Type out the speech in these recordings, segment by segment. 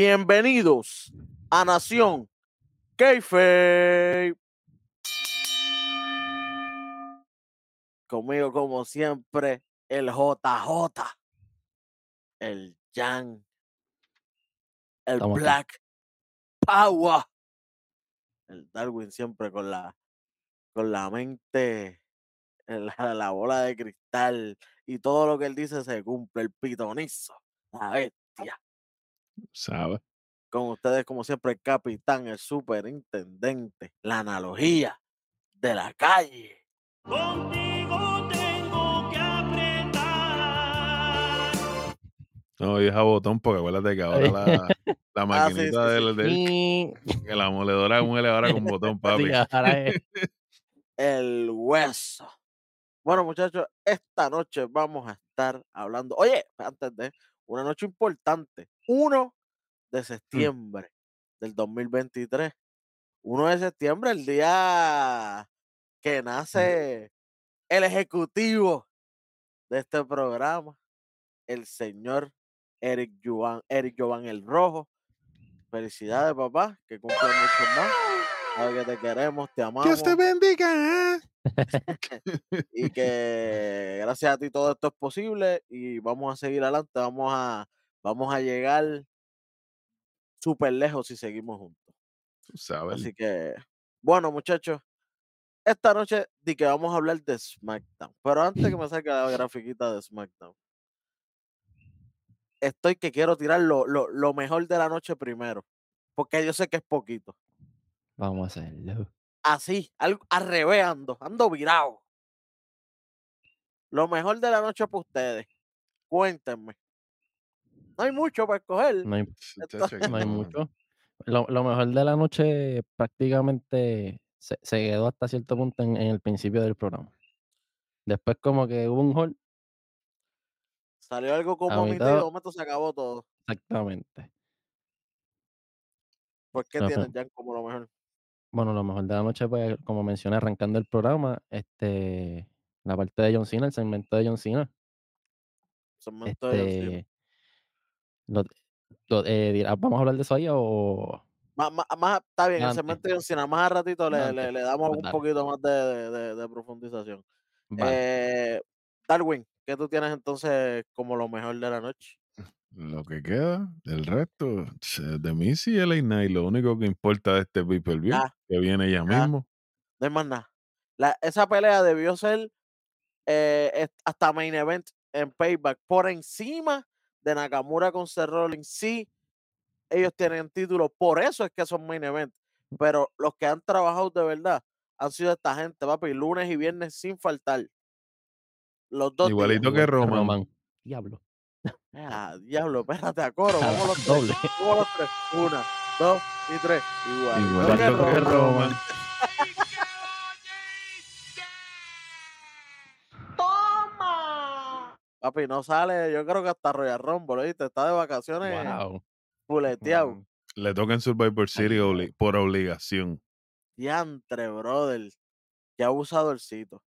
Bienvenidos a Nación Keife. Conmigo, como siempre, el JJ, el Jan, el Estamos aquí. Black Power, el Darwin siempre con la, con la mente, en la, la bola de cristal y todo lo que él dice se cumple, el pitonizo, la bestia. Con ustedes, como siempre, el capitán, el superintendente, la analogía de la calle. Contigo tengo que apretar. No, y deja botón porque acuérdate que ahora la, la Ah, sí, maquinita sí, del, del- Y- que la moledora es un elevador con botón, papi. Sí, ahora el hueso. Bueno, muchachos, esta noche vamos a estar hablando. Oye, antes de una noche importante, 1 de septiembre del 2023. 1 de septiembre, el día que nace el ejecutivo de este programa, el señor Eric Jovan, Eric Jovan el Rojo. Felicidades, papá, que cumpla mucho más. Que te queremos, te amamos. Dios te bendiga. ¿eh? y que gracias a ti todo esto es posible y vamos a seguir adelante, vamos a, vamos a llegar súper lejos si seguimos juntos. Sabes. Así que, bueno muchachos, esta noche di que vamos a hablar de SmackDown, pero antes que me saque la grafiquita de SmackDown, estoy que quiero tirar lo, lo, lo mejor de la noche primero, porque yo sé que es poquito. Vamos a hacerlo. Así, algo, al revés ando, ando virado. Lo mejor de la noche para ustedes. Cuéntenme. No hay mucho para escoger. No hay, no no. mucho. Lo, lo mejor de la noche prácticamente se, se quedó hasta cierto punto en, en el principio del programa. Después como que hubo un hall, Salió algo como y de momento se acabó todo. exactamente. ¿Por qué Ajá. tienen ya como lo mejor? Bueno, lo mejor de la noche, pues, como mencioné, arrancando el programa, este, la parte de John Cena, el segmento de John Cena. Segmento de John Cena. Este, lo- lo- eh, dirá- ¿Vamos a hablar de eso ahí o...? Más, más, más- está bien, el segmento de John Cena, más a ratito le, le- le damos Pues un dale. poquito más de, de- de- de profundización. Vale. Eh, Darwin, ¿qué tú tienes entonces como lo mejor de la noche? Lo que queda, el resto, de mí sí LA Knight, lo único que importa de este pay-per-view, Ya, que viene ya mismo. no hay más nada. La- esa pelea debió ser eh, es- hasta main event en Payback por encima de Nakamura con Seth Rollins. Sí, ellos tienen títulos, por eso es que son main event. Pero los que han trabajado de verdad han sido esta gente, papi, lunes y viernes sin faltar. Los dos días. Igualito que Igual Roman. Diablo. Ah, diablo, espérate a coro, vamos los tres. doble. Vamos los tres. Una, dos y tres. Igualito que que Roman. Roman. Papi, no sale, yo creo que hasta Royal Rumble, ¿oíste? Está de vacaciones Wow. puleteado. Mm, Le toca en Survivor City obli- por obligación. Diantre, brother. Qué abusadorcito.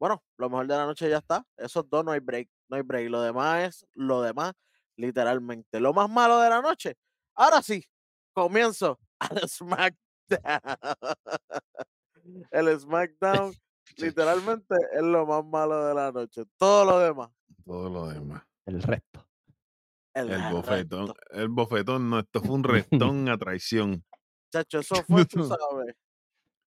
Bueno, lo mejor de la noche ya está. Esos dos no hay break. No hay break. Lo demás es lo demás, literalmente. Lo más malo de la noche. Ahora sí, comienzo al SmackDown. El SmackDown, literalmente, es lo más malo de la noche. Todo lo demás. Todo lo demás. El resto. El, El resto. bofetón. El bofetón, no, esto fue un restón a traición. Chacho, eso fue, tú sabes.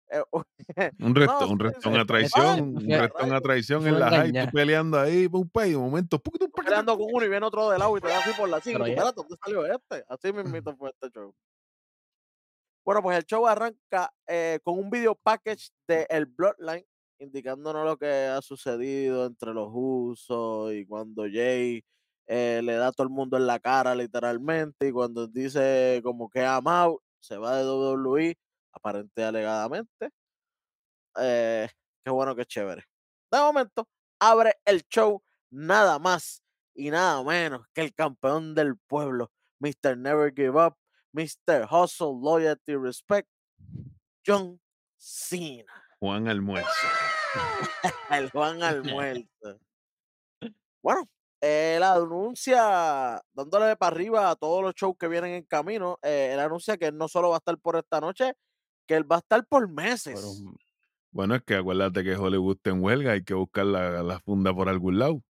Eh, Un resto, No, un restón a traición, un restón a traición en la high, tú peleando ahí, pum, pay, un momento, peleando con uno y viene otro de lado y te da así por la ya- Espérate, ¿dónde salió este? Así mismito fue este show. Bueno, pues el show arranca eh, con un video package de el Bloodline, indicándonos lo que ha sucedido entre los usos y cuando Jay eh, le da a todo el mundo en la cara, literalmente, y cuando dice como que amado, se va de WWE, aparente y alegadamente. Eh, qué bueno, qué chévere. De momento, abre el show nada más y nada menos que el campeón del pueblo, Mr. Never Give Up, Mr. Hustle, Loyalty, Respect, John Cena, Juan Almuerzo. el Juan Almuerzo. Bueno, él anuncia, dándole para arriba a todos los shows que vienen en camino, eh, él anuncia que él no solo va a estar por esta noche, que él va a estar por meses. Bueno, es que acuérdate que Hollywood está en huelga, hay que buscar la, la funda por algún lado.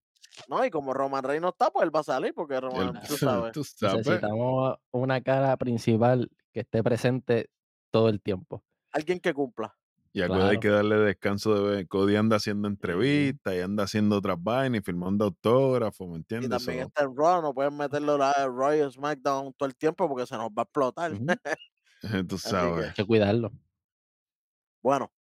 ¿no? Y como Roman Reigns no está, pues él va a salir, porque El- Roman, tú sabes. tú sabes. necesitamos una cara principal que esté presente todo el tiempo. Alguien que cumpla. Y acuérdate, hay Claro. que darle descanso de vez. Cody anda haciendo entrevistas y anda haciendo otras vainas y firmando autógrafos, ¿me Y entiendes? también So, está en Raw, no pueden meterlo la Roy y SmackDown todo el tiempo porque se nos va a explotar. tú sabes. Hay que cuidarlo. Bueno,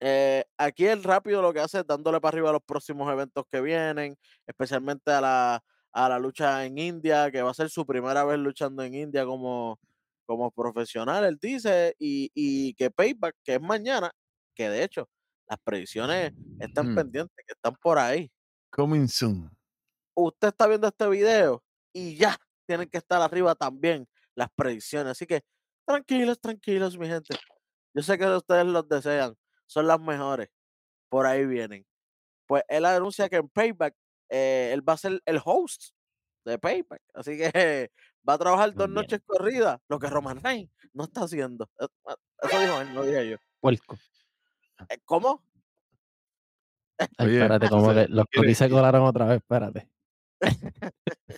eh, aquí el rápido lo que hace es dándole para arriba a los próximos eventos que vienen, especialmente a la, a la lucha en India, que va a ser su primera vez luchando en India como, como profesional, él dice, y, y que Payback, que es mañana, que de hecho las predicciones están Hmm. pendientes, que están por ahí. Coming soon. Usted está viendo este video y ya tienen que estar arriba también las predicciones. Así que tranquilos, tranquilos, mi gente. Yo sé que ustedes los desean, son las mejores. Por ahí vienen. Pues él anuncia que en Payback eh, él va a ser el host de Payback. Así que va a trabajar dos bien. noches corridas, lo que Roman Reigns no está haciendo. Eh, eh, Eso dijo él, no dije yo. Puerco. ¿Cómo? Ay, espérate, como que los cotis se colaron otra vez, espérate.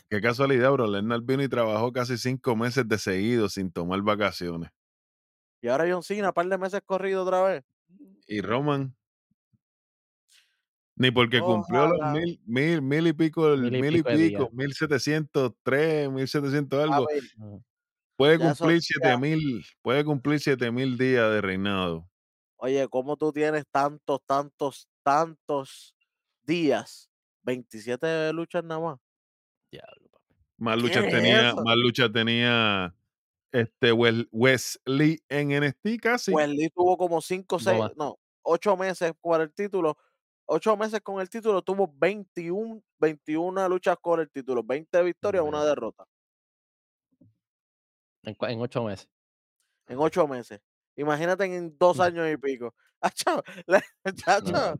Qué casualidad, bro. Lennart vino y trabajó casi cinco meses de seguido sin tomar vacaciones. Y ahora John Cena, un par de meses corrido otra vez. Y Roman. Ni porque cumplió los mil, mil, mil y pico, Mil y mil y pico mil setecientos tres, mil setecientos algo. Ah, Puede ya cumplir siete mil, puede cumplir siete mil días de reinado. Oye, ¿cómo tú tienes tantos, tantos, tantos días? 27 luchas nada más. diablo, papi. Más ¿Qué luchas es tenía, eso? más luchas tenía este Wel- Wesley en NXT casi. Wesley tuvo como 5, No 6, más. no, 8 meses con el título. 8 meses con el título, tuvo 21, 21 luchas con el título, 20 victorias, una derrota En, cua- en ocho meses. en 8 meses. Imagínate en 2 Mm. años y pico. Acho, le- chacho, No,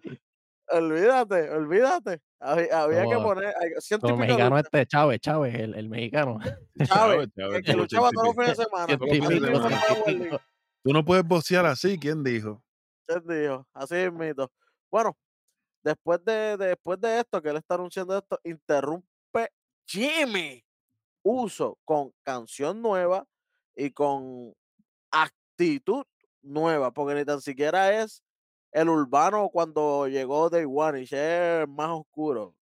olvídate, olvídate. Había, había que poner hay ciento y como pico mexicano luchas. este, Chávez, Chávez, el, el mexicano. Chávez, Chávez, que, Chávez, que tuvo luchaba todos los fines de semana. Los. Tú no puedes bocear así, ¿quién dijo? Él dijo, así es mito. Bueno, después de, después de esto, que él está anunciando esto, interrumpe Jimmy Uso con canción nueva y con actitud nueva, porque ni tan siquiera es el urbano cuando llegó Day One, y es más oscuro.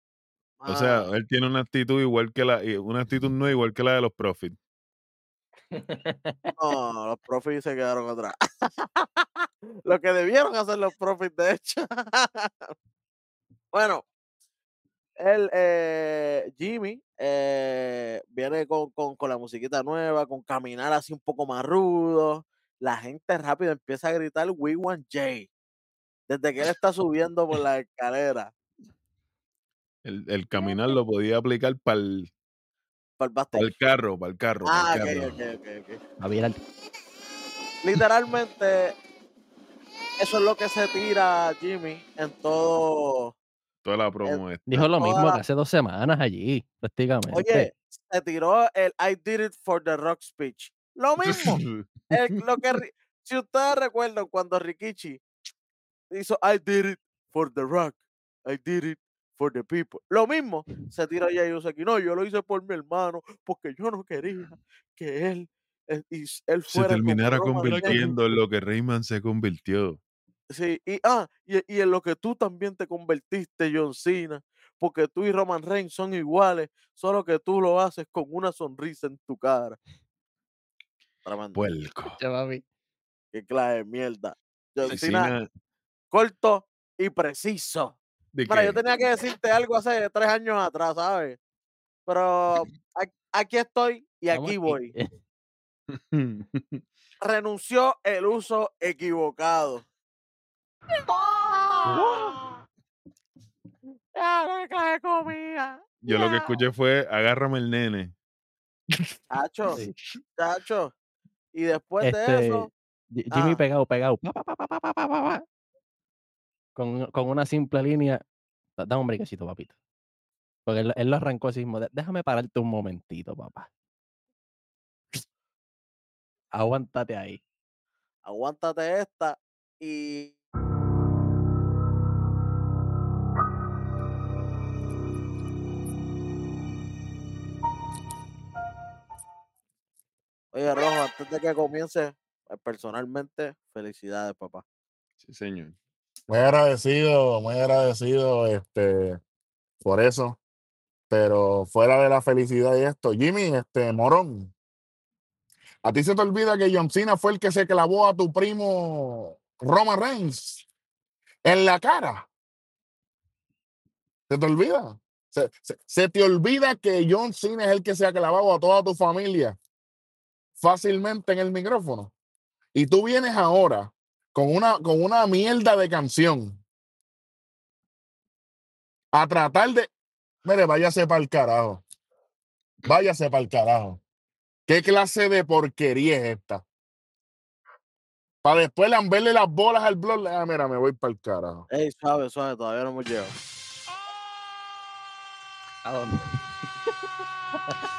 O sea, él tiene una actitud igual que la, una actitud no igual que la de los Profits. no, los profits se quedaron atrás. Lo que debieron hacer los profits, de hecho. bueno, el eh, Jimmy eh, viene con, con, con la musiquita nueva, con caminar así un poco más rudo. La gente rápido empieza a gritar We want Jay. Desde que él está subiendo por la escalera El, el caminar lo podía aplicar para el, para el backstage. carro, para el carro, Ah, para ok, el carro. ok, ok, ok. A virar. Literalmente, eso es lo que se tira Jimmy en todo. Toda la promo esta. Dijo lo mismo la- que hace dos semanas allí, prácticamente. Oye, se tiró el I did it for the rock speech. Lo mismo. el- lo que, si ustedes recuerdan cuando Rikichi hizo I did it for the rock, I did it for the people. Lo mismo se tiró Jay Uso aquí. No, yo lo hice por mi hermano porque yo no quería que él, eh, y él se fuera como terminara Roman Reigns". convirtiendo en lo que Rayman se convirtió. Sí, y, ah, y, y en lo que tú también te convertiste, John Cena, porque tú y Roman Reigns son iguales, solo que tú lo haces con una sonrisa en tu cara. Papi. Qué clase de mierda. John Cena, corto y preciso. ¿de Mira, yo tenía que decirte algo hace tres años atrás, ¿sabes? Pero aquí estoy y aquí voy. Eh, Renunció el uso equivocado. Ya no me cae comida. Yo lo que escuché fue agárrame el nene. Chacho, Sí. chacho. Y después de Este, eso, Ji- Jimmy ah. pegado, pegado. pa, pa, pa, pa, pa, pa, pa, pa, pa, Con, con una simple línea. Da- Dame un brequecito, papito. Porque él, él lo arrancó así mismo. "De- Déjame pararte un momentito, papá. Aguántate ahí. Aguántate esta y Oye, Rojo, antes de que comience, personalmente, felicidades, papá. Sí, señor. Muy agradecido, muy agradecido este, por eso. Pero fuera de la felicidad y esto, Jimmy, este, Morón, ¿a ti se te olvida que John Cena fue el que se clavó a tu primo Roman Reigns en la cara? ¿Se te olvida? Se, se- te olvida que John Cena es el que se ha clavado a toda tu familia fácilmente en el micrófono. Y tú vienes ahora con una, con una mierda de canción a tratar de. Mire, váyase para el carajo. Váyase para el carajo. ¿Qué clase de porquería es esta? Para después lamberle las bolas al blog. Ah, mira, me voy para el carajo. Ey, suave, suave, todavía no hemos llegado. ¿A dónde?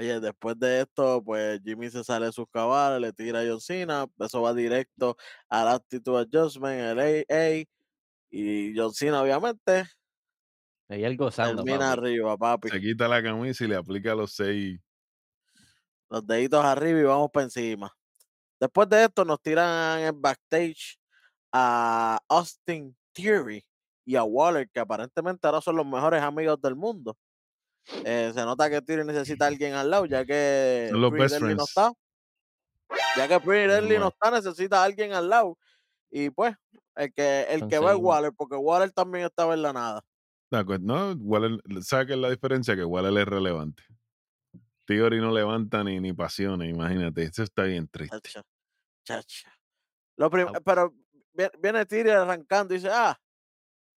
Oye, después de esto, pues Jimmy se sale de sus cabales, le tira a John Cena, eso va directo al Attitude Adjustment, el AA, y John Cena, obviamente, Ahí él gozando, termina papi. arriba, papi. Se quita la camisa y le aplica los seis. Los deditos arriba y vamos para encima. Después de esto, nos tiran en backstage a Austin Theory y a Waller, que aparentemente ahora son los mejores amigos del mundo. Eh, se nota que Theory necesita a alguien al lado, ya que los best no está. Ya que Pretty Deadly no está, necesita a alguien al lado. Y pues, el que, el que va es. Waller, porque Waller también estaba en la nada. De acuerdo, No, Waller, ¿sabes qué es la diferencia? Que Waller es relevante. Theory no levanta ni, ni pasiones, imagínate. Eso está bien triste. Chacha, chacha. Lo prim- Au. pero vi- viene Theory arrancando y dice, ah,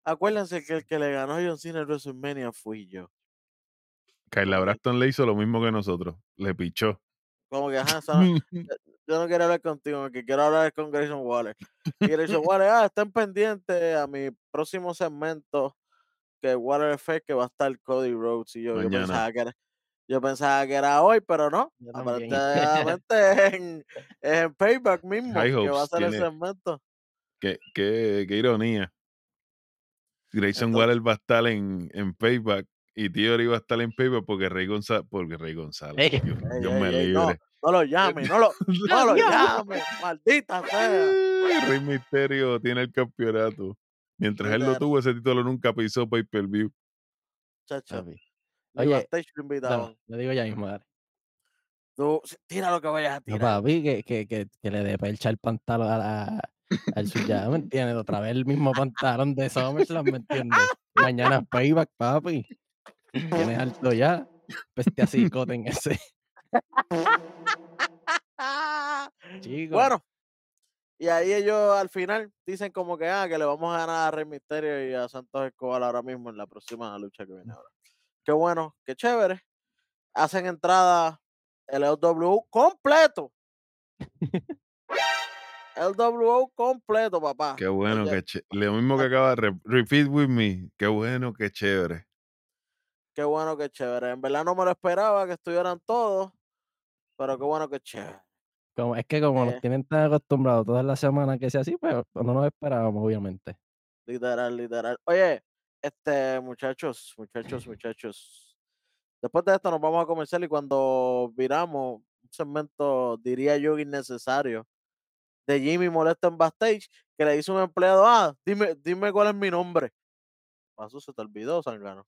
acuérdense que el que le ganó a John Cena en WrestleMania fui yo. Kyla Ok. Braston le hizo lo mismo que nosotros. Le pichó. Como que, ajá, no- yo no quiero hablar contigo, que quiero hablar con Grayson Waller. Y Grayson Waller, ah, estén pendientes a mi próximo segmento, que Waller fake, que va a estar Cody Rhodes. Y yo, yo pensaba que era, yo pensaba que era hoy, pero no. Aparentemente es en, es en Payback mismo, High que va a ser el segmento. Qué, qué, qué ironía. Grayson Entonces- Waller va a estar en, en Payback y Theory va a estar en Payback porque Rey González. Porque Rey González. Ey. Dios, Ey, Dios ey, me ey, no, libre. no lo llame, no lo, no lo llame, maldita sea. Rey Misterio tiene el campeonato. Mientras él lo tuvo, ese título nunca pisó pay per view. Chacho, Oye, backstage lo digo ya mismo, dale. Tú, tira lo que vayas a No, tirar. papi, que, que, que, que le dé percha el pantalón a la, al suya, ¿me entiendes? Otra vez el mismo pantalón de SummerSlam, ¿me entiendes? Mañana es payback, papi. Tienes alto ya. Peste así, en ese. Chico. Bueno, y ahí ellos al final dicen como que, ah, que le vamos a ganar a Rey Misterio y a Santos Escobar ahora mismo en la próxima lucha que viene ahora. Qué bueno, qué chévere. Hacen entrada el LWO completo. LWO completo, papá. Qué bueno, Oye, que ché- Lo mismo que acaba de re- repeat with me. Qué bueno, qué chévere. Qué bueno, qué chévere. En verdad no me lo esperaba que estuvieran todos, pero qué bueno, qué chévere. Como, es que como Eh. nos tienen tan acostumbrados todas las semanas que sea así, pues pues no nos esperábamos, obviamente. Literal, literal. Oye, este, muchachos, muchachos, muchachos. Después de esto nos vamos a comercial y cuando viramos un segmento, diría yo, innecesario, de Jimmy molesto en backstage, que le dice un empleado, ah, dime, dime cuál es mi nombre. Pasó, se te olvidó, Sangano.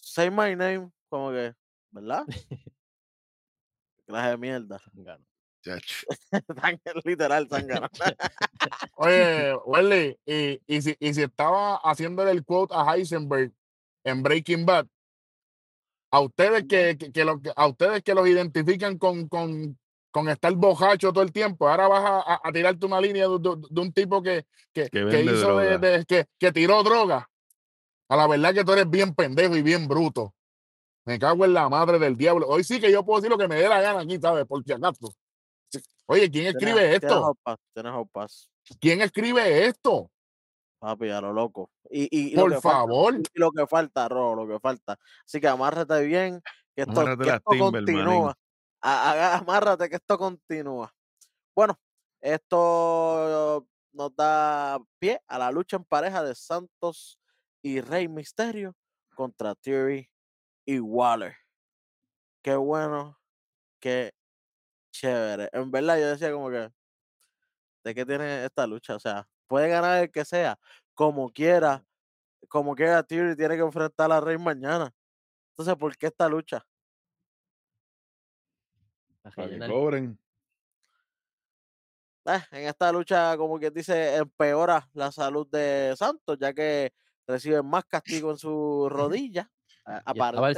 Say my name, como que, ¿verdad? Clase de mierda. Tan literal, Sangano. Oye, Welly, y, y, si, y si estaba haciéndole el quote a Heisenberg en Breaking Bad, a ustedes que, que, que lo- que- a ustedes que los identifican con, con, con estar bojacho todo el tiempo, ahora vas a, a- a tirarte una línea de, de- de un tipo que, que, Que hizo de, droga. de- que, que tiró droga. A la verdad que tú eres bien pendejo y bien bruto. Me cago en la madre del diablo. Hoy sí que yo puedo decir lo que me dé la gana aquí, ¿sabes? Por si acaso. Oye, ¿quién escribe tienes esto? tienes hot pass, ¿Quién escribe esto? papi, a lo loco. Y, y, y lo Por falta, favor. y lo que falta, Ro, lo que falta. Así que amárrate bien, que esto, que esto continúa. A- a- amárrate que esto continúa. Bueno, esto nos da pie a la lucha en pareja de Santos y Rey Misterio contra Theory y Waller. Qué bueno, qué chévere. En verdad, yo decía como que, ¿de qué tiene esta lucha? O sea, puede ganar el que sea, como quiera, como quiera Theory tiene que enfrentar a Rey mañana. Entonces, ¿por qué esta lucha? Para que cobren. Eh, en esta lucha, como quien dice, empeora la salud de Santos, ya que recibe más castigo en su rodilla. a- Y estaba al,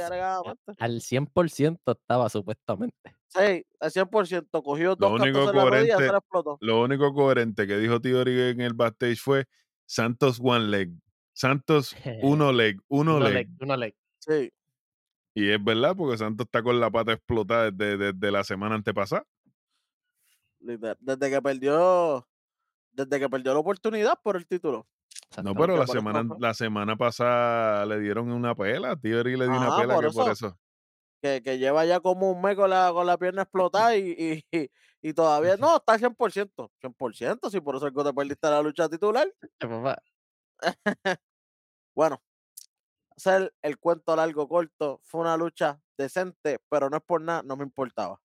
al 100% estaba supuestamente. Sí, al 100%. Cogió Lo dos único rodilla, se coherente, explotó. lo único coherente que dijo Theory en el backstage fue Santos one leg. Santos uno leg, uno Uno leg. leg, uno leg. Sí, Y es verdad, porque Santos está con la pata explotada desde, desde la semana antepasada. desde que perdió, desde que perdió la oportunidad por el título. No, pero la semana, la semana pasada le dieron una pela. Theory le dio una Ajá, pela por que por eso. Que, que lleva ya como un mes con la, con la pierna explotada y, y, y- todavía no, está al 100%. 100%, sí, por eso es que te perdiste la lucha titular. Papá, Bueno, hacer el cuento largo corto, fue una lucha decente, pero no es por nada, no me importaba.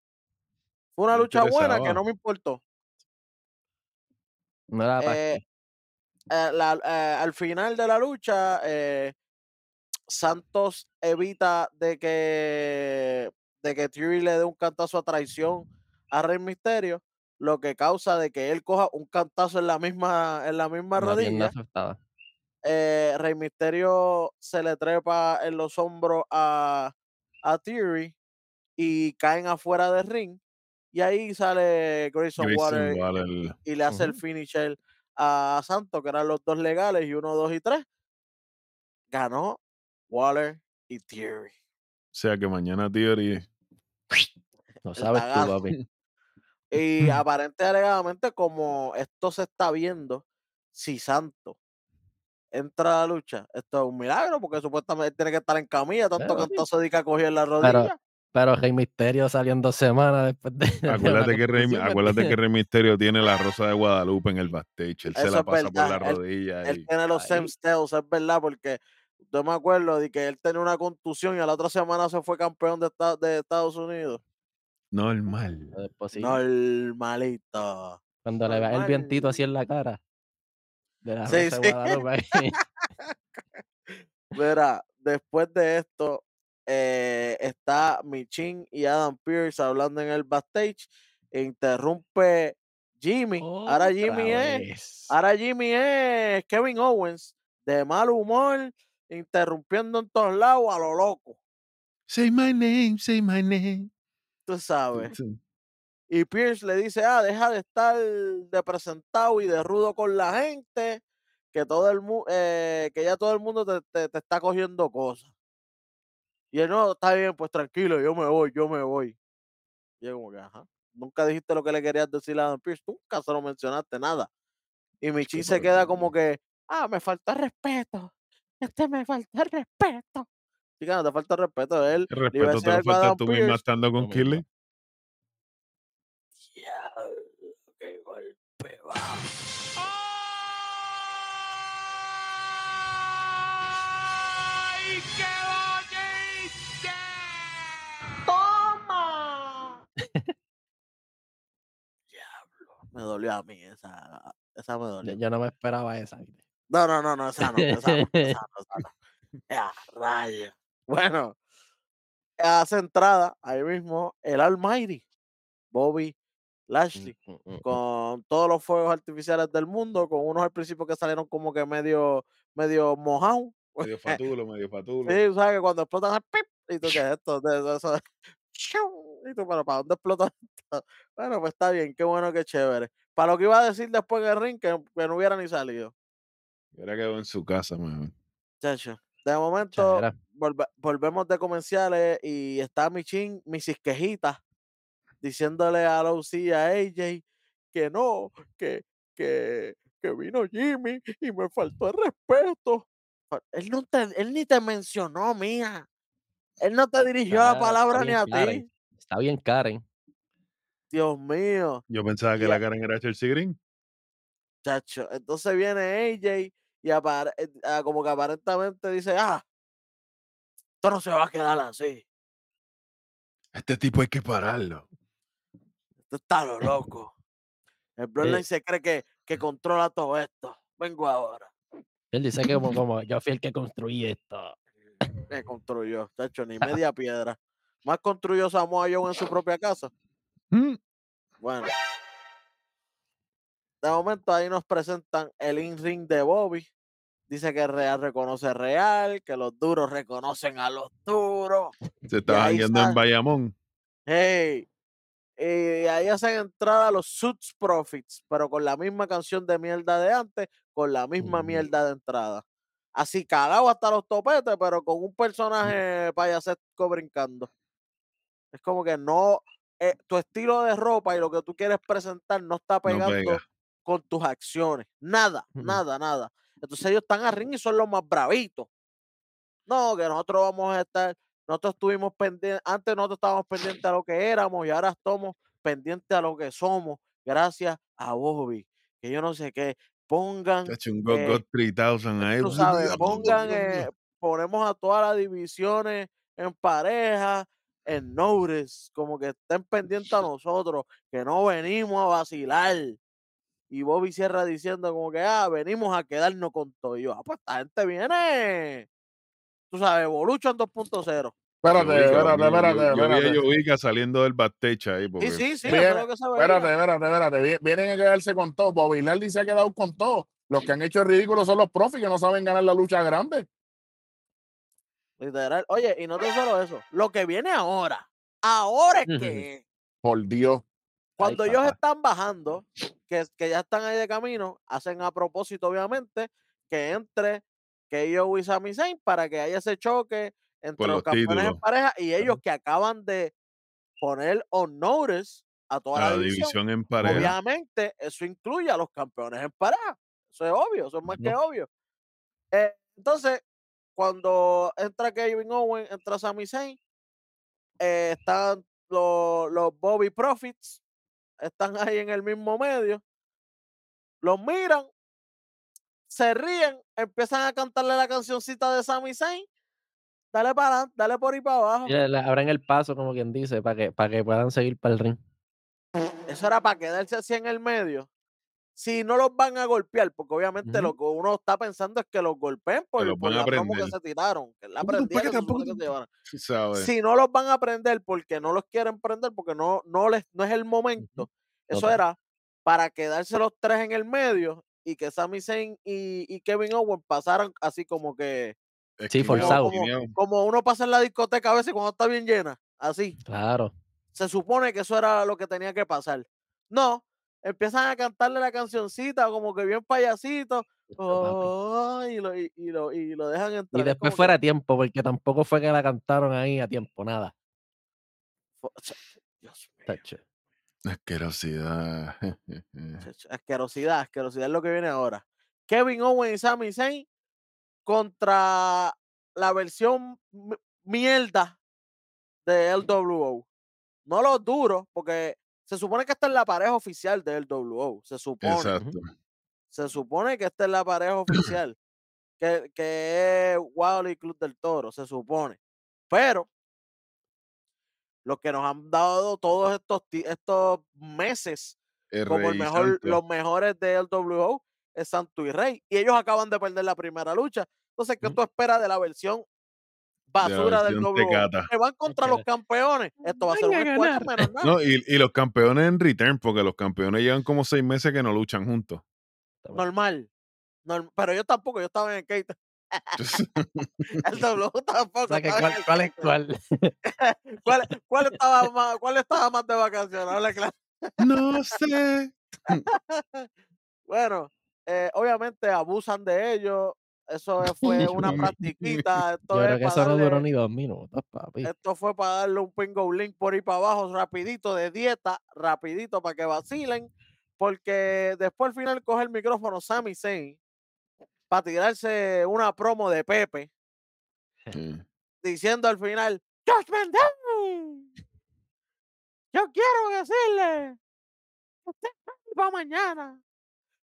Fue una lucha buena que no me importó. No era Eh. Eh, la- eh, al final de la lucha, eh, Santos evita de que, de que Theory le dé un cantazo a traición a Rey Misterio, lo que causa de que él coja un cantazo en la misma, en la misma pierna rodilla. Rey Misterio se le trepa en los hombros a, a Theory y caen afuera del ring. Y ahí sale Grayson Grayson Waller y- le hace el finisher a Santos, que eran los dos legales, y uno, dos y tres. Ganó Waller y Theory. O sea que mañana Theory. Lo El sabes tú, papi. Y aparente alegadamente, como esto se está viendo, si Santos entra a la lucha, esto es un milagro, porque supuestamente tiene que estar en camilla, tanto Pero, sí. cantazo de que cogió en la rodilla. pero Rey Misterio salió en dos semanas después de, Acuérdate que, Rey, contusión, ¿me acuérdate que? Rey Misterio tiene la rosa de Guadalupe en el backstage. Él se la pasa por la. Él, rodilla. él tiene los styles, es verdad, porque yo me acuerdo de que él tenía una contusión y a la otra semana se fue campeón de, esta- de Estados Unidos. Normal. Normalito. Cuando le ve el vientito así en la cara. De la Sí, Rosa sí. de Guadalupe ahí. Mira, después de esto, eh, está Michin y Adam Pierce hablando en el backstage. Interrumpe Jimmy. Ahora Jimmy es. Ahora Jimmy es Kevin Owens. De mal humor. Interrumpiendo en todos lados a lo loco. Say my name, say my name. Tú sabes. Sí. Y Pierce le dice, ah, deja de estar de presentado y de rudo con la gente, que todo el mundo, que ya todo el mundo te, te- te está cogiendo cosas. Y él, no, está bien, pues tranquilo, yo me voy, yo me voy. Y yo como que, ajá, nunca dijiste lo que le querías decir a Adam Pierce, nunca se lo mencionaste nada. Y Michin se queda como que, ah, me falta respeto, este me falta respeto. Chica, no te falta respeto, él El respeto te falta tú Pierce. estando con. Kirley. Qué golpe va. ¡Ay, qué Me dolió a mí esa, esa me dolió. yo no me esperaba esa. No, no, no, no, esa no, esa no, esa no, esa no. Ya, rayos. Bueno, hace entrada ahí mismo el Almighty, Bobby Lashley, Mm, mm, mm. con todos los fuegos artificiales del mundo, con unos al principio que salieron como que medio, medio mojados. Medio fatulo, medio fatulo. Sí, sabes que cuando explotan pip, y tú qué es esto, de eso, Y tú, pero ¿para dónde explota esto? Bueno, pues está bien, qué bueno, qué chévere. Para lo que iba a decir después en el ring, que, que no hubiera ni salido. Hubiera quedado en su casa, mejor. Chacho. De momento, volve- volvemos de comerciales y está Michin, Mrs. Quejita, diciéndole a Low y a AJ que no, que, que, que vino Jimmy y me faltó el respeto. Él, no te, él ni te mencionó, mía. Él no te dirigió la palabra ni a Karen. ti. Está bien Karen. Dios mío, Yo pensaba que Y la a- Karen era Chelsea Green. chacho. Entonces viene AJ y apare- eh, ah, como que aparentemente dice, ah, esto no se va a quedar así. Este tipo hay que pararlo. Esto está lo loco. El Bloodline Eh. se cree que, que controla todo esto. Vengo ahora. Él dice que como, como yo fui el que construí esto. Me construyó, chacho, ni media piedra. Más construyó Samoa Joe en su propia casa. Mm, Bueno. De momento ahí nos presentan el in-ring de Bobby. Dice que Real reconoce Real, que los duros reconocen a los duros. Se estaba yendo en Bayamón. Hey. Y ahí hacen entrada los Suits Profits, pero con la misma canción de mierda de antes, con la misma Ujú. mierda de entrada. Así cagado hasta los topetes, pero con un personaje payasesco brincando. Es como que no, eh, tu estilo de ropa y lo que tú quieres presentar no está pegando pega. con tus acciones. Nada, Ujú. nada, nada. Entonces ellos están a ring y son los más bravitos. No, que nosotros vamos a estar, nosotros estuvimos pendientes, antes nosotros estábamos pendientes a lo que éramos y ahora estamos pendientes a lo que somos, gracias a Bobby. Que yo no sé qué, pongan, un eh, Got 3000 ahí. tú sabes, pongan, eh, ponemos a todas las divisiones en pareja, en notice, como que estén pendientes a nosotros, que no venimos a vacilar. Y Bobby cierra diciendo como que, ah, venimos a quedarnos con todo. Y yo, ah, pues esta gente viene, tú sabes, Evolution 2.0. Espérate, espérate, espérate, Yo, vi a espérate. Jovica saliendo del backstage ahí. Porque Sí, sí, sí, Viene- eso es lo que. Espérate, espérate, espérate. Vi- Vienen a quedarse con todo. Bobby Lashley se ha quedado con todo. Los que han hecho el ridículo son los profis que no saben ganar la lucha grande. Literal. Oye, y no tan solo eso, lo que viene ahora, ahora es que Por Dios. Cuando Ay, ellos papá. están bajando, que, que ya están ahí de camino, hacen a propósito, obviamente, que entre que ellos y Sami Zayn para que haya ese choque entre los los campeones en pareja y ellos que acaban de poner on notice a toda la la división. división en pareja. Obviamente, eso incluye a los campeones en pareja. Eso es obvio, eso es más que obvio. Eh, entonces, cuando entra Kevin Owen, entra Sami Zayn, eh, están los, los Bobby Profits, están ahí en el mismo medio, los miran, se ríen, empiezan a cantarle la cancioncita de Sami Zayn, dale para adelante, dale por ahí para abajo. Le- le abren el paso, como quien dice, para que, para que puedan seguir para el ring. Eso era para quedarse así en el medio. Si no los van a golpear, porque obviamente lo que uno está pensando es que los golpeen por, los por la promo que se tiraron, que la prendieron, que se. Si no los van a prender porque no los quieren prender, porque no, no, les, no es el momento, eso era para quedarse los tres en el medio y que Sami Zayn y, y Kevin Owen pasaran así como que, Sí, forzado. como, uno pasa en la discoteca a veces cuando está bien llena, así. Claro. Se supone que eso era lo que tenía que pasar. No, empiezan a cantarle la cancioncita como que bien payasito, y, lo, y, y lo, y lo dejan Y entrar. Es después fuera que, a tiempo, porque tampoco fue que la cantaron ahí a tiempo, nada. Dios mío. Asquerosidad. Asquerosidad, asquerosidad es lo que viene ahora. Kevin Owen y Sami Zayn contra la versión mi- mierda de LWO. No los duros, porque se supone que esta es la pareja oficial de LWO. Se supone. Exacto. Se supone que esta es la pareja oficial. Que, que es Wally Club del Toro, se supone. Pero los que nos han dado todos estos, estos meses El como el mejor, los mejores de LWO es Santo y Rey. Y ellos acaban de perder la primera lucha. Entonces, ¿qué tú esperas de la versión basura del tecata. Que van contra los campeones. Esto va a ser un ganar. menos nada. No, y, y los campeones en return, porque los campeones llevan como seis meses que no luchan juntos. Normal. Norm- Pero yo tampoco, yo estaba en el Kate. El W tampoco. O sea, que estaba en ¿cuál, cuál es cuál? ¿Cuál, cuál estaba más, ¿Cuál estaba más de vacaciones? Habla claro. no sé. Bueno, eh, obviamente abusan de ellos, eso es- fue una practiquita, esto Yo es creo que para eso no duró darle, ni dos minutos, papi. esto fue para darle un pingo link por ahí para abajo, rapidito de dieta, rapidito para que vacilen, porque después al final coge el micrófono Sami Zayn para tirarse una promo de Pepe, Sí. diciendo al final, Judgment Day, yo quiero decirle usted para mañana,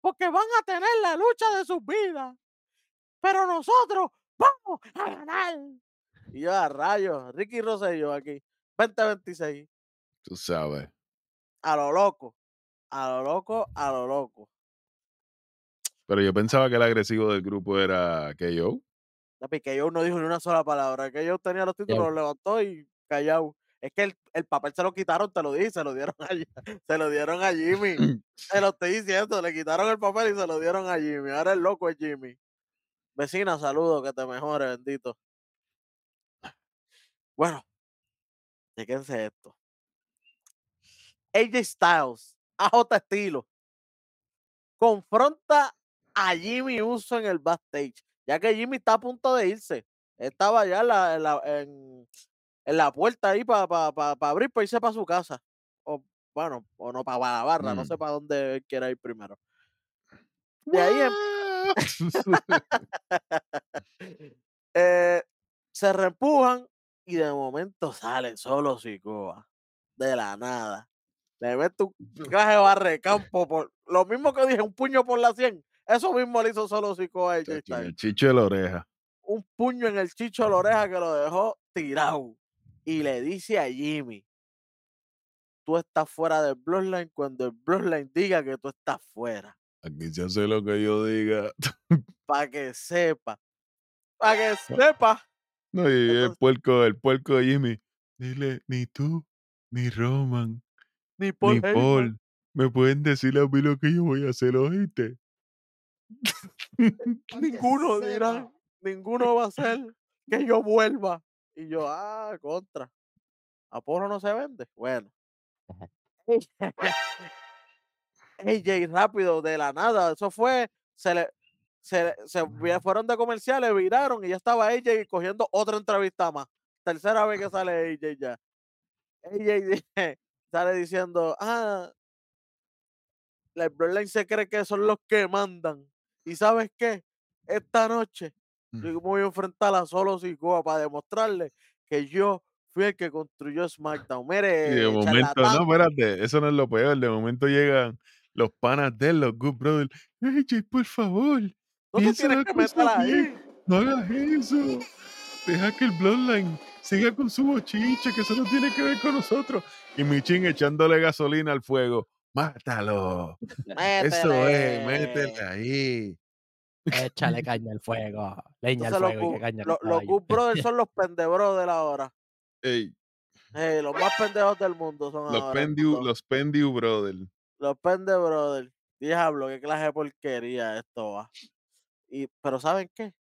porque van a tener la lucha de sus vidas, pero nosotros vamos a ganar. Y yo a rayos, Ricky Rosselló aquí, 2026, Tú sabes. a lo loco, a lo loco, a lo loco. Pero yo pensaba que el agresivo del grupo era KO. Que yo no dijo ni una sola palabra, que yo tenía los títulos, Yo- los levantó y callado. Es que el, el papel se lo quitaron, te lo dije, se lo dieron a, se lo dieron a Jimmy. Te lo estoy diciendo, le quitaron el papel y se lo dieron a Jimmy. Ahora el loco es Jimmy. Vecina, saludo, que te mejore, bendito. Bueno, fíjense esto. AJ Styles, AJ Estilo, confronta a Jimmy Uso en el backstage, ya que Jimmy está a punto de irse. Estaba ya en la, en la, en- en la puerta ahí para abrir, para irse para su casa. O bueno, o no, para la barra, no Mm. sé para dónde quiera ir primero. De ahí em- eh, se reempujan y de momento sale solo Sikoa. De la nada. Le un traje de barre campo por lo mismo que dije, un puño por la 100. Eso mismo le hizo solo Sikoa a en Styles. el chicho de la oreja. Un puño en el chicho de la oreja que lo dejó tirado. Y le dice a Jimmy: Tú estás fuera del Bloodline cuando el Bloodline diga que tú estás fuera. Aquí se hace lo que yo diga. Para que sepa. Para que sepa. No, y el puerco, el puerco de Jimmy. Dile, ni tú, ni Roman, Ni Paul ni. Paul me pueden decir a mí lo que yo voy a hacer, ¿oíste? ninguno dirá, ninguno va a hacer que yo vuelva. Y yo, ah, contra. Apolo no se vende. Bueno. AJ rápido, de la nada. Eso fue, se le, se, se fueron de comerciales, viraron y ya estaba AJ cogiendo otra entrevista más. Tercera vez que sale AJ ya. AJ sale diciendo, ah, la Bloodline se cree que son los que mandan. ¿Y sabes qué? Esta noche Mm. yo me voy a enfrentar a Solo Sikoa para demostrarle que yo fui el que construyó SmackDown. Y Mire, de momento, charlatán, no, espérate, eso no es lo peor. De momento llegan los panas de él, los Good Brothers. AJ, por favor, no te tienes que meter ahí. bien. no hagas eso. Deja que el Bloodline siga con su bochiche, que eso no tiene que ver con nosotros. Y Michin echándole gasolina al fuego. Mátalo. Eso es, métele ahí. Échale caña al fuego. Leña al Entonces, los, fuego y que caña al lo- los caballo. Good Brothers son los pendebros de la hora. Ey, Eh, los más pendejos del mundo son los ahora. Pendiu, los Pendiu Brothers. Los Pende Brothers. Diablo, qué clase de porquería esto va. Y, pero ¿saben qué?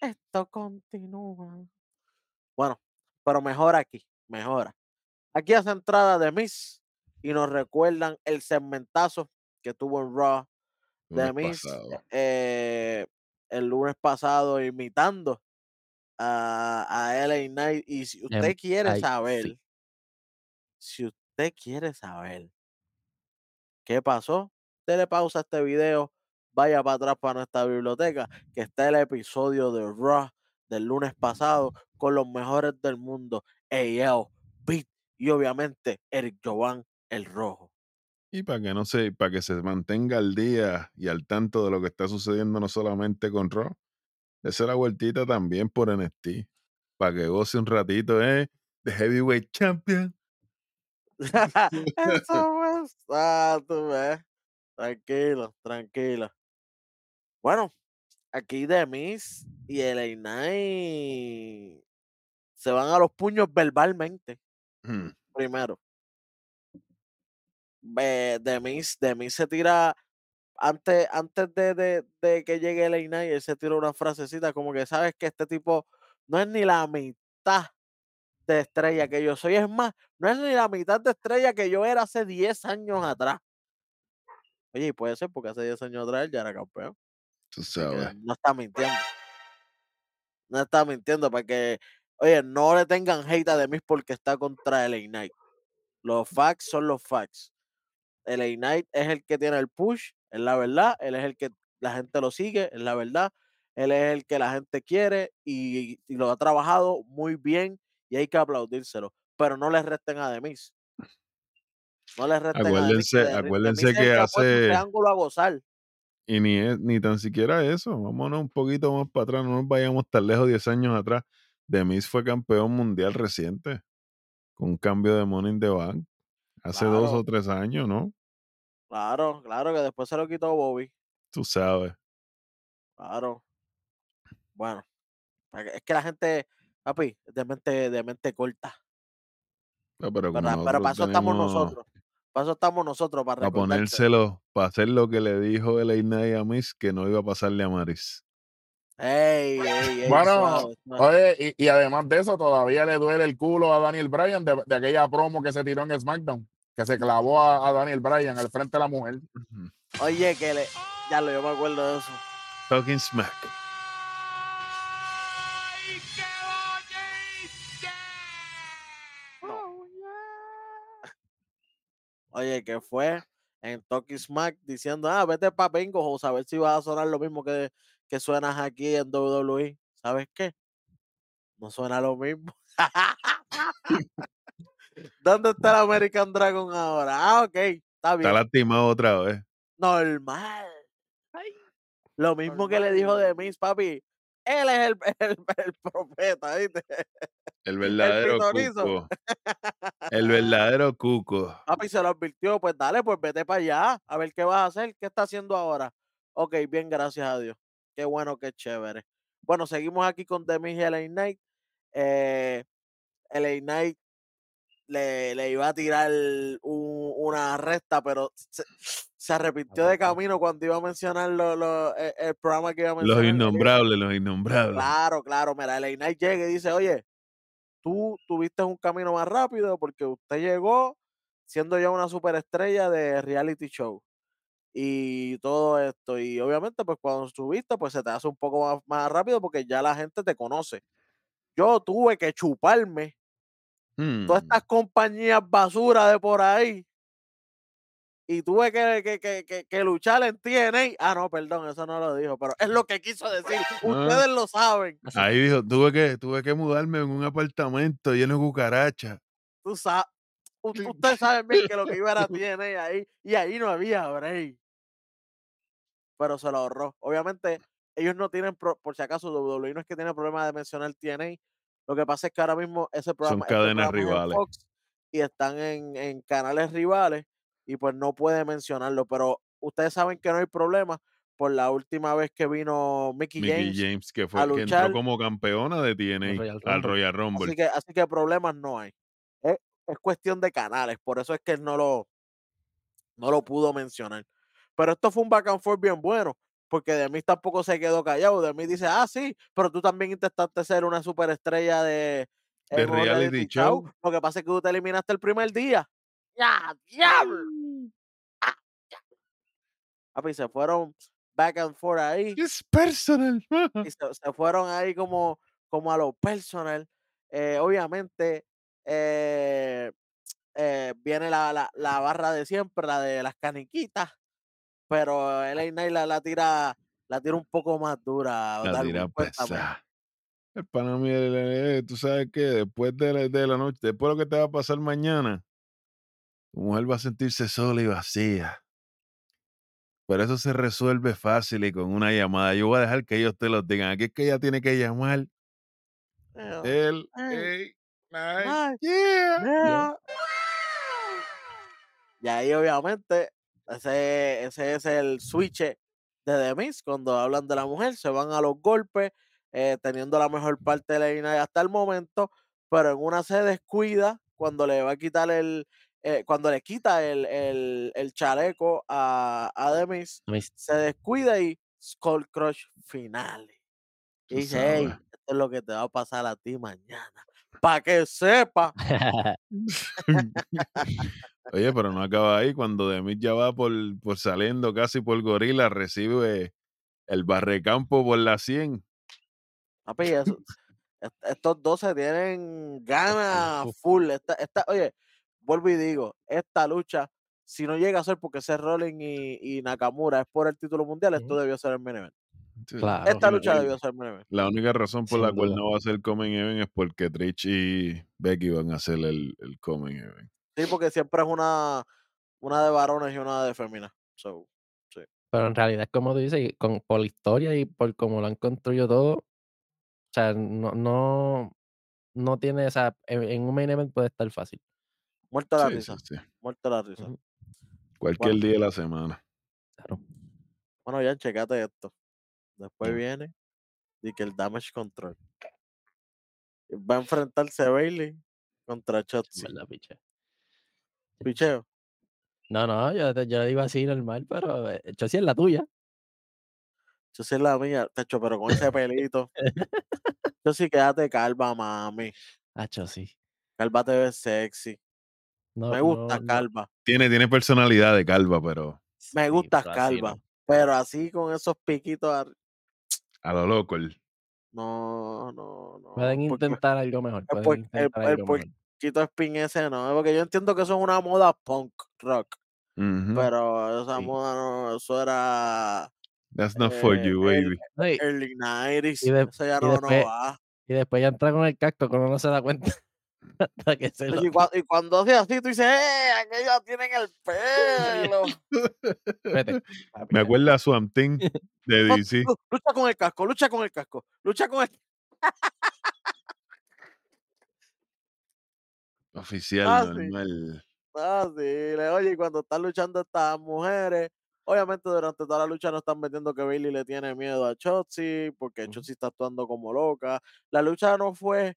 Esto continúa. Bueno, pero mejora aquí, mejora. Aquí hace entrada de Miss y nos recuerdan el segmentazo que tuvo en Raw de Miss eh, el lunes pasado imitando a, a LA Knight. Y si usted Em, quiere ay, sí. saber, si usted quiere saber qué pasó, dele pausa a este video, vaya para atrás para nuestra biblioteca, que está el episodio de Raw del lunes pasado con los mejores del mundo, AL, Beat y obviamente Eric Jovan, el rojo. Y para que no se, para que se mantenga al día y al tanto de lo que está sucediendo no solamente con Raw, dése la vueltita también por NXT. Para que goce un ratito, ¿eh? De Heavyweight Champion. Eso ah, tú ves. Tranquilo, tranquilo. Bueno, aquí de Miss y el Knight se van a los puños verbalmente. Hmm, primero. Ve- De Miz, de Miz se tira antes, antes de, de- de que llegue el Knight, él se tira una frasecita como que sabes que este tipo no es ni la mitad de estrella que yo soy, es más, no es ni la mitad de estrella que yo era hace 10 años atrás. Oye, y puede ser porque hace 10 años atrás él ya era campeón. tú sabes. no está mintiendo. No está mintiendo para que, oye, no le tengan hate a Demis porque está contra el Knight. Los facts son los facts. El Knight es el que tiene el push, es la verdad. Él es el que la gente lo sigue, es la verdad. Él es el que la gente quiere y, y lo ha trabajado muy bien y hay que aplaudírselo. Pero no le resten a Demis. No le resten a Demis. Acuérdense, Demis- acuérdense Demis el que hace, triángulo a gozar. y ni, es- ni tan siquiera eso, vámonos un poquito más para atrás, no nos vayamos tan lejos, 10 años atrás. Demis fue campeón mundial reciente, con un cambio de Money in the Bank, hace dos Claro. o tres años, ¿no? Claro, claro, que después se lo quitó Bobby. Tú sabes. Claro. Bueno, es que la gente, papi, de mente, de mente corta. Pero. Pero para eso estamos nosotros. Para eso estamos nosotros, para para ponérselo, para hacer lo que le dijo el Inay a Miss, que no iba a pasarle a Maris. Ey, ey, ey, Bueno, suave, suave. Oye, y, y además de eso, todavía le duele el culo a Daniel Bryan de, de aquella promo que se tiró en SmackDown, que se clavó a, a Daniel Bryan al frente de la mujer. Oye, que le. Ya lo, yo me acuerdo de eso. Talking Smack. Oye, que fue en Talking Smack diciendo, ah, vete pa' Bingo House a ver si vas a sonar lo mismo que, que suenas aquí en WWE. ¿Sabes qué? No suena lo mismo. ¿Dónde está el American Dragon ahora? Ah, ok, está Está bien. lastimado otra vez. Normal. Lo mismo que le dijo de Miss, papi. Él es el, el, el profeta, ¿viste? El verdadero pitonizo. cuco. El verdadero cuco. Papi se lo advirtió, pues dale, pues vete para allá, a ver qué vas a hacer, qué está haciendo ahora. Ok, bien, gracias a Dios. Qué bueno, qué chévere. Bueno, seguimos aquí con Demis y LA Knight. Eh, LA Knight le, le iba a tirar un- una recta, pero se, se arrepintió de Atrapó. camino cuando iba a mencionar lo- lo- el, el programa que iba a mencionar. Los innombrables, los innombrables. Claro, claro. Mira, LA Knight llega y dice, oye, tú tuviste un camino más rápido porque usted llegó siendo ya una superestrella de reality show y todo esto. Y obviamente, pues cuando subiste, pues se te hace un poco más, más rápido porque ya la gente te conoce. Yo tuve que chuparme todas Hmm. estas compañías basura de por ahí. Y tuve que, que, que, que, luchar en TNA. Ah, no, perdón, eso no lo dijo, pero es lo que quiso decir. Ustedes lo saben. Ahí dijo, tuve que, tuve que mudarme en un apartamento lleno de cucarachas. Tú sabes. Ustedes saben bien que lo que iba era TNA ahí. Y ahí no había break. Pero se lo ahorró. Obviamente, ellos no tienen, por si acaso, WWE no es que tiene problema de mencionar TNA. Lo que pasa es que ahora mismo ese programa, este cadenas programa es en rivales. Fox y están en, en canales rivales y pues no puede mencionarlo. Pero ustedes saben que no hay problema por la última vez que vino Mickey, Mickey James. James, que fue a que luchar. entró como campeona de TNA Royal al. Royal Rumble. Así que, así que problemas no hay. Es, es cuestión de canales, por eso es que él no lo, no lo pudo mencionar. Pero esto fue un back and forth bien bueno, porque de mí tampoco se quedó callado. De mí dice, ah, sí, pero tú también intentaste ser una superestrella de, De reality show. Lo que pasa es que tú te eliminaste el primer día. ¡Ya, diablo! Ah, diablo. Papi, se fueron back and forth ahí Es personal. y se, se fueron ahí como, como a lo personal. Eh, obviamente, eh, eh, viene la, la, la barra de siempre, la de las caniquitas, pero LA Knight la, la tira la tira un poco más dura. La tira pesada. El pana mío, el- el- tú sabes que después de la, de la noche, después de lo que te va a pasar mañana, tu mujer va a sentirse sola y vacía. Pero eso se resuelve fácil y con una llamada. Yo voy a dejar que ellos te lo digan. Aquí es que ella tiene que llamar. El, Ay, ey, ay, ay, yeah. yeah. Y ahí obviamente ese, ese es el switch de The Miz, cuando hablan de la mujer, se van a los golpes, eh, teniendo la mejor parte de la línea hasta el momento, pero en una se descuida cuando le va a quitar el, eh, cuando le quita el, el, el chaleco a, a The Miz, Miz. se descuida y Skull Crush finales. Y dice, hey, esto es lo que te va a pasar a ti mañana. Para que sepa. Oye, pero no acaba ahí. Cuando Demis ya va por, por saliendo casi por gorila, recibe el barrecampo por la 100. Papi, eso- est- estos dos se tienen ganas full. Esta, esta, oye, vuelvo y digo, esta lucha, si no llega a ser porque Seth Rollins y, y Nakamura es por el título mundial, esto debió ser el main event. Sí, Claro. Esta lucha debió ser el main event. La única razón por la cual no va a ser Common Event es porque Trish y Becky van a hacer el, el Common Event. Sí, porque siempre es una, una de varones y una de féminas. So, Pero en realidad, como tú dices, con, por la historia y por cómo lo han construido todo, o sea, no, no, no tiene esa. En, en un main event puede estar fácil. muerto la Sí, risa. sí, sí. Muerto la risa. Cualquier Bueno. día de la semana. Claro. Bueno, ya checate esto. Después viene y que el damage control. Va a enfrentarse Bailey contra Chotzi. Picheo. No, no, yo, te- yo digo así normal, pero eh, sí es la tuya. Yo sí es la mía, techo, pero con ese pelito. Yo sí quédate calva, mami. Hacho, sí. Calva te ves sexy. No, Me gusta no, no. calva. Tiene, tiene personalidad de calva, pero Me Sí, gusta pero calva. no. Pero así con esos piquitos. ar- a lo loco. el- No, no, no. Pueden porque intentar algo mejor. Pueden por- el- intentar el algo mejor. Quito spin ese no. Porque yo entiendo que eso es una moda punk rock. Pero esa Sí. moda no, eso era That's not for eh, you, el- baby. Early 90s. Y de- eso ya y no, después- no va. y después ya entra con el cacto, uno no se da cuenta. hasta que se lo Oye, y, cua- y cuando hace así, tú dices, ¡eh! Aquellos tienen el pelo. Me acuerda a Swamp Thing de DC. lu- Lucha con el casco, lucha con el casco, lucha con el. Oficial, Ah, sí. normal. Ah, sí, oye, cuando están luchando estas mujeres, obviamente durante toda la lucha no están metiendo que Bailey le tiene miedo a Chotzi, porque Ujú. Chotzi está actuando como loca. La lucha no fue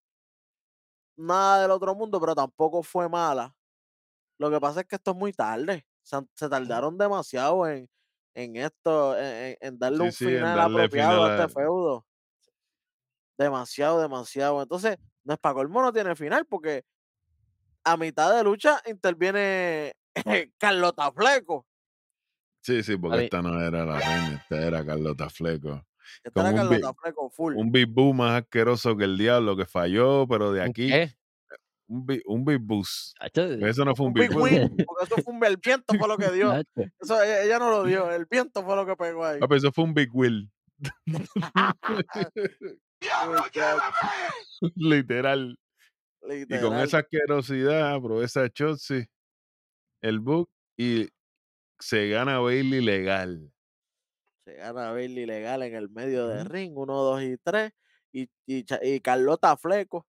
nada del otro mundo, pero tampoco fue mala. Lo que pasa es que esto es muy tarde. Se, tardaron demasiado en, en esto, en, darle Sí, un sí, final darle apropiado final a- este feudo. Demasiado, demasiado. Entonces, no es para colmo, no tiene final, porque a mitad de lucha interviene Carlota Fleco. Sí, sí, porque esta no era la reina, esta era Carlota Fleco. Esta era un Carlota Fleco full. Un Big Boo más asqueroso que el diablo que falló, pero de ¿Un aquí, qué? un Big, un big Boost. Eso no fue un un Big big win, porque eso fue un, el viento fue lo que dio. Eso ella, ella no lo dio, el viento fue lo que pegó ahí. Papi, eso fue un Big Will. ¡Diablo, llévame! Literal. Y con esa asquerosidad, bro, esa Chotzi, el book y se gana Bailey legal. Se gana Bailey legal en el medio de Ujú. ring, uno, dos y tres. Y, y, y Carlota Fleco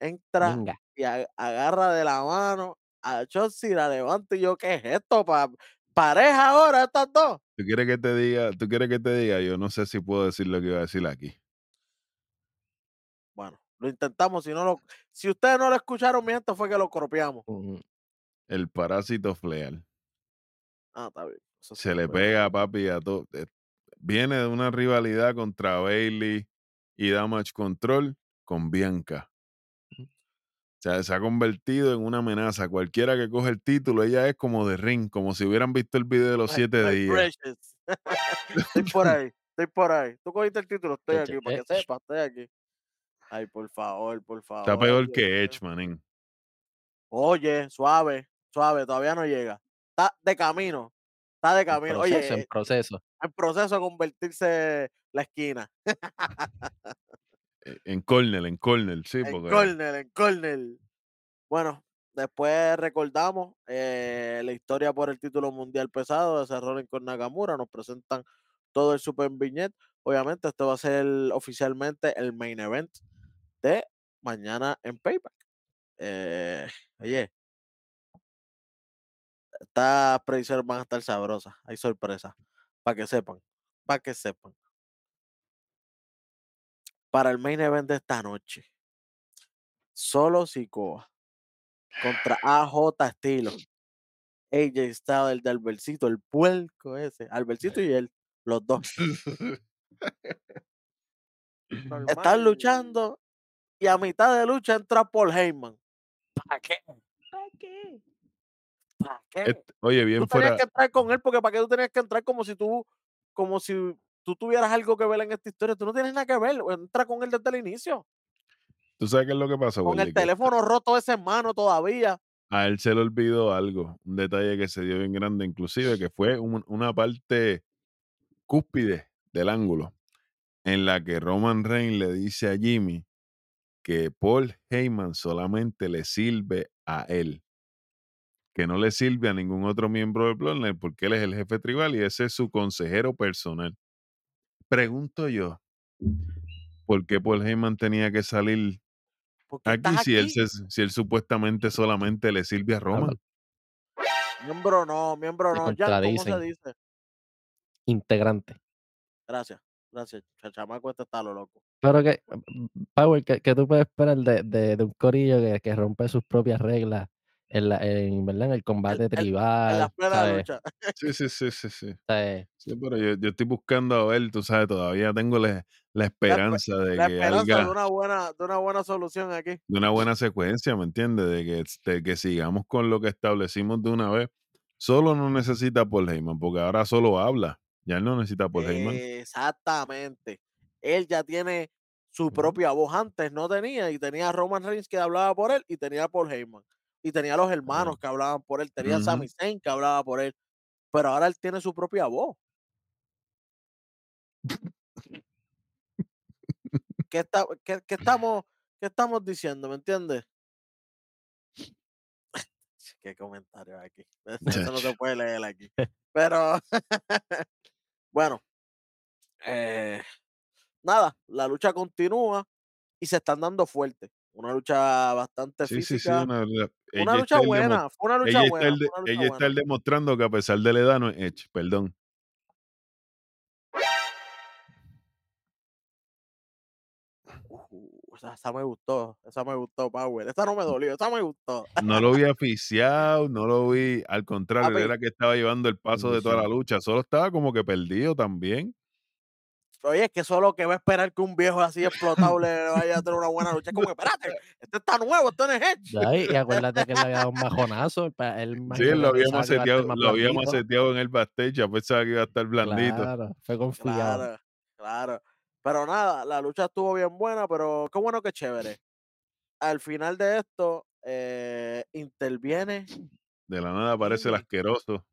entra Venga. y agarra de la mano a Chotzi, la levanta y yo, ¿qué es esto? Pa, pareja ahora estas dos. ¿Tú quieres que te diga? ¿Tú quieres que te diga? Yo no sé si puedo decir lo que iba a decir aquí. Lo intentamos. Si no lo, si ustedes no lo escucharon, mi gente, fue que lo copiamos. Ujú. El parásito fleal. Ah, está bien. Eso Se le pega, papi, a todo. eh, Viene de una rivalidad contra Bailey y Damage Control con Bianca. O sea, se ha convertido en una amenaza. Cualquiera que coge el título, ella es como de ring, como si hubieran visto el video de los siete días. estoy por ahí, estoy por ahí. Tú cogiste el título, estoy aquí, para que che. sepas, estoy aquí. Ay, por favor, por favor. Está peor que. Edge, manín. Oye, suave, suave, todavía no llega. Está de camino. Está de camino. proceso, Oye, en eh, proceso. en proceso de convertirse la esquina. Eh, En corner, en corner, sí, en porque corner, en corner. Bueno, después recordamos eh, la historia por el título mundial pesado de Seth Rollins con Nakamura. Nos presentan todo el Super Vignette. Obviamente, este va a ser oficialmente el main event de mañana en Payback. Eh, oye, estas predicciones van a estar sabrosas. Hay sorpresas. Para que sepan. Para que sepan. Para el main event de esta noche. Solo Sikoa contra AJ Estilo. AJ Styles, el de Albercito, el puerco ese. Albercito y él, los dos. Están luchando y a mitad de lucha entra Paul Heyman. ¿Para qué? ¿Para qué? ¿Para qué? Et- Oye, bien tú tenías fuera, que entrar con él porque para qué tú tenías que entrar como si tú, como si tú tuvieras algo que ver en esta historia, tú no tienes nada que ver, entra con él desde el inicio. ¿Tú sabes qué es lo que pasa, Con el Que teléfono roto ese mano todavía. a él se le olvidó algo, un detalle que se dio bien grande, inclusive, que fue un- una parte cúspide del ángulo, en la que Roman Reigns le dice a Jimmy que Paul Heyman solamente le sirve a él, que no le sirve a ningún otro miembro del Bloodline porque él es el jefe tribal y ese es su consejero personal. Pregunto yo, ¿por qué Paul Heyman tenía que salir Porque aquí si él, aquí. se- si él supuestamente solamente le sirve a Roman? Miembro no, miembro no. Jan, ¿cómo se dice? Integrante. Gracias, gracias. Chamaco este está lo loco. Pero que, Power, ¿qué, qué tú puedes esperar de, de, de un corillo que, que rompe sus propias reglas en, la, en, ¿verdad? en el combate En las tribal? plenas ¿sabes? luchas. Sí, sí, sí, sí, sí. ¿sabes? Sí, pero yo, yo estoy buscando a ver, tú sabes, todavía tengo la, la esperanza de La que esperanza de una buena, de una buena solución aquí. de una buena secuencia, ¿me entiendes? De que, de que sigamos con lo que establecimos de una vez. Solo no necesita Paul Heyman, porque ahora solo habla. Ya él no necesita Paul Heyman. Exactamente. Él ya tiene su propia voz. Antes no tenía, y tenía a Roman Reigns que hablaba por él, y tenía a Paul Heyman. Y tenía a los hermanos que hablaban por él, tenía a. Sami Zayn que hablaba por él. Pero ahora él tiene su propia voz. ¿Qué, está, qué, qué estamos, ¿Qué estamos diciendo? ¿Me entiendes? Qué comentario aquí. Eso no se puede leer aquí. Pero, bueno, eh, nada, la lucha continúa y se están dando fuerte. Una lucha bastante Sí, sí, sí. física. Una, Una lucha buena, fue una lucha ella buena. el de- fue una lucha ella está demostrando que a pesar de la edad no es Edge, perdón. Uh, esa, esa me gustó, esa me gustó, Power. Esa no me dolió, esa me gustó. No lo vi aficiado, no lo vi, al contrario, Papi. era que estaba llevando el paso de toda la lucha, solo estaba como que perdido también. Oye, es que solo que va a esperar que un viejo así explotado le vaya a tener una buena lucha. Es como, que, espérate, este está nuevo, este no es Edge. Ya, Y, acuérdate que él le había dado un majonazo. Él Sí, lo había pensaba que iba a estar maceteado, más lo había blandito. maceteado en el backstage, ya pensaba que iba a estar blandito. Claro, fue confiado. Claro, claro. Pero nada, la lucha estuvo bien buena, pero qué bueno que chévere. Al final de esto, eh, interviene, De la nada aparece el asqueroso,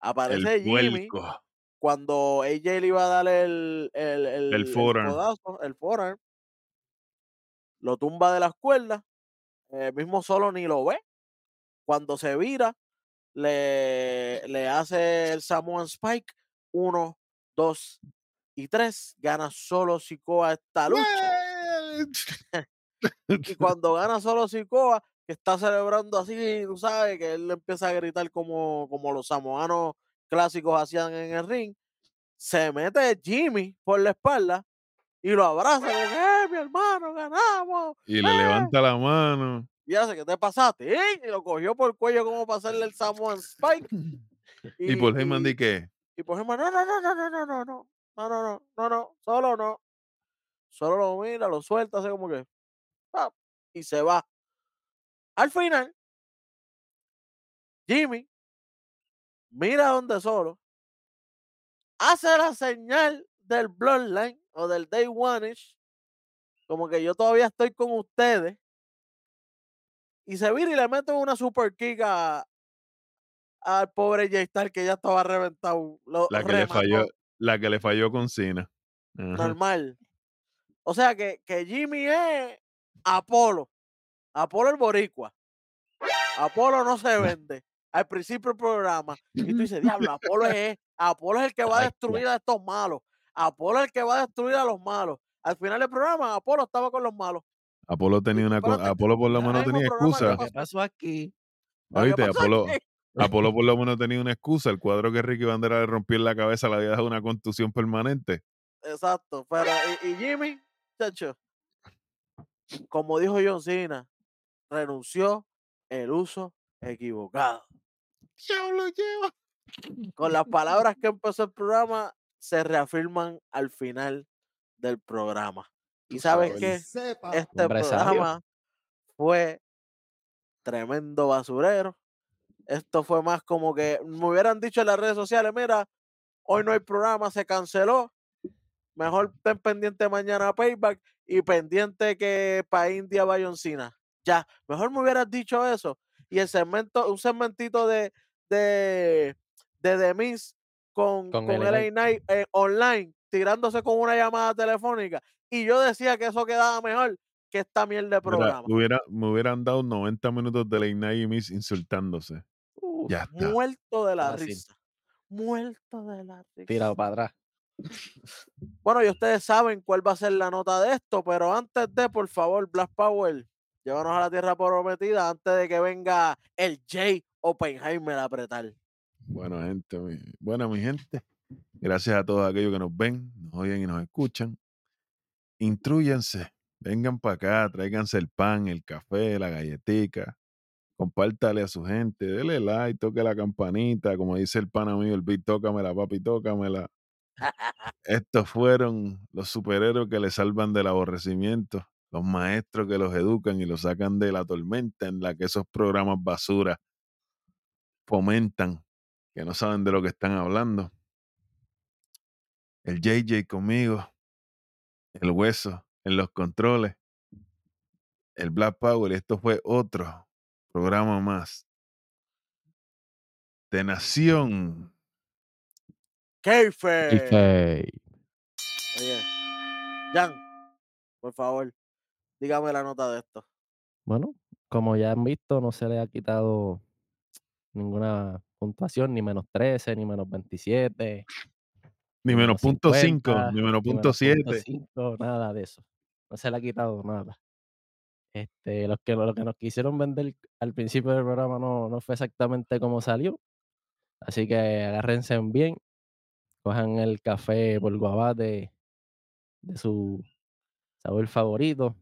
aparece el Jimmy puerco. Cuando AJ le iba a dar el, el, el, el forearm. codazo, el forearm, lo tumba de las cuerdas, eh, mismo solo ni lo ve. Cuando se vira, le, le hace el Samoan Spike, uno, dos y tres, gana solo Sikoa esta lucha. Y cuando gana solo Sikoa, que está celebrando así, tú sabes, que él empieza a gritar como, como los samoanos clásicos hacían en el ring, se mete Jimmy por la espalda y lo abraza, como que, ¡eh, mi hermano, ganamos! Y le ¡eh!". levanta la mano. Y hace, ¿qué te pasaste? ¡eh! Y lo cogió por el cuello como para hacerle el Samoan Spike. Y, por Heyman y- di que y por ejemplo, no, no, no, no, no, no, no, no, no, no, no, no, no, solo no. Solo lo mira, lo suelta, así como que, ¡pap! y se va. Al final, Jimmy mira donde solo, hace la señal del Bloodline o del Day One-ish, como que yo todavía estoy con ustedes, y se vira y le mete una super kick a- al pobre Jay Star que ya estaba reventado. Lo la que le falló, la que le falló con Cena. Normal. O sea que, que Jimmy es Apolo. Apolo el boricua. Apolo no se vende. Al principio del programa. Y tú dices, diablo, Apolo es, Apolo es el que va a destruir a estos malos. Apolo es el que va a destruir a los malos. Al final del programa, Apolo estaba con los malos. Apolo tenía una espérate, Apolo por lo menos tenía programa, ¿qué excusa. ¿Qué pasó aquí? ¿Qué Oíste, pasó Apolo, aquí? Apolo por lo menos tenía una excusa. El cuadro que Ricky Bandera le rompió en la cabeza le había dado una contusión permanente. Exacto. Pero, y, y Jimmy, chacho, como dijo John Cena, renunció el uso equivocado. Diablo lleva. con las palabras que empezó el programa se reafirman al final del programa. Y sabes? Sepa. Este Hombre sabio. programa fue tremendo basurero. Esto fue más como que me hubieran dicho en las redes sociales, mira, hoy no hay programa, se canceló. Mejor ten pendiente mañana a Payback y pendiente que para India Bayoncina. Ya, mejor me hubieras dicho eso. Y el segmento, un segmentito de de, de The Miz con, Con con LA LA Knight eh, online, tirándose con una llamada telefónica. Y yo decía que eso quedaba mejor que esta mierda de Mira, programa. hubiera, me hubieran dado 90 minutos de Late Night y Miss insultándose. Uf, Ya está. Muerto de la risa. Muerto de la risa. tirado para atrás. Bueno, y ustedes saben cuál va a ser la nota de esto, pero antes de, por favor, Black Power, llévanos a la tierra prometida antes de que venga el Jay Oppenheimer a apretar. Bueno, gente, mi, bueno, mi gente, gracias a todos aquellos que nos ven, nos oyen y nos escuchan. Intrúyense, vengan para acá, tráiganse el pan, el café, la galletica, compártale a su gente, dele like, toque la campanita, como dice el pan amigo, el beat, tócamela, papi, tócamela. Estos fueron los superhéroes que le salvan del aborrecimiento, los maestros que los educan y los sacan de la tormenta en la que esos programas basura fomentan, que no saben de lo que están hablando. El JJ conmigo, el hueso en los controles, el Black Power, y esto fue otro programa más de Nación. Keife. Oye, Jan, por favor, dígame la nota de esto. Bueno, como ya han visto, no se le ha quitado ninguna puntuación, ni menos 13, ni menos 27, Ni menos menos punto 5, 50, ni menos ni punto menos punto 7. 5, nada de eso. No se le ha quitado nada. Este, los que, lo que nos quisieron vender al principio del programa no, no fue exactamente como salió. Así que agárrense bien, cojan el café por guabate de su sabor favorito,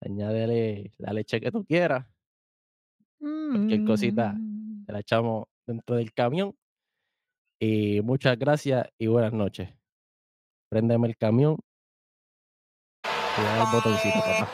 añádele la leche que tú quieras, cualquier cosita Mm. te la echamos dentro del camión. Y muchas gracias y buenas noches. Préndeme el camión y dale el botoncito, papá.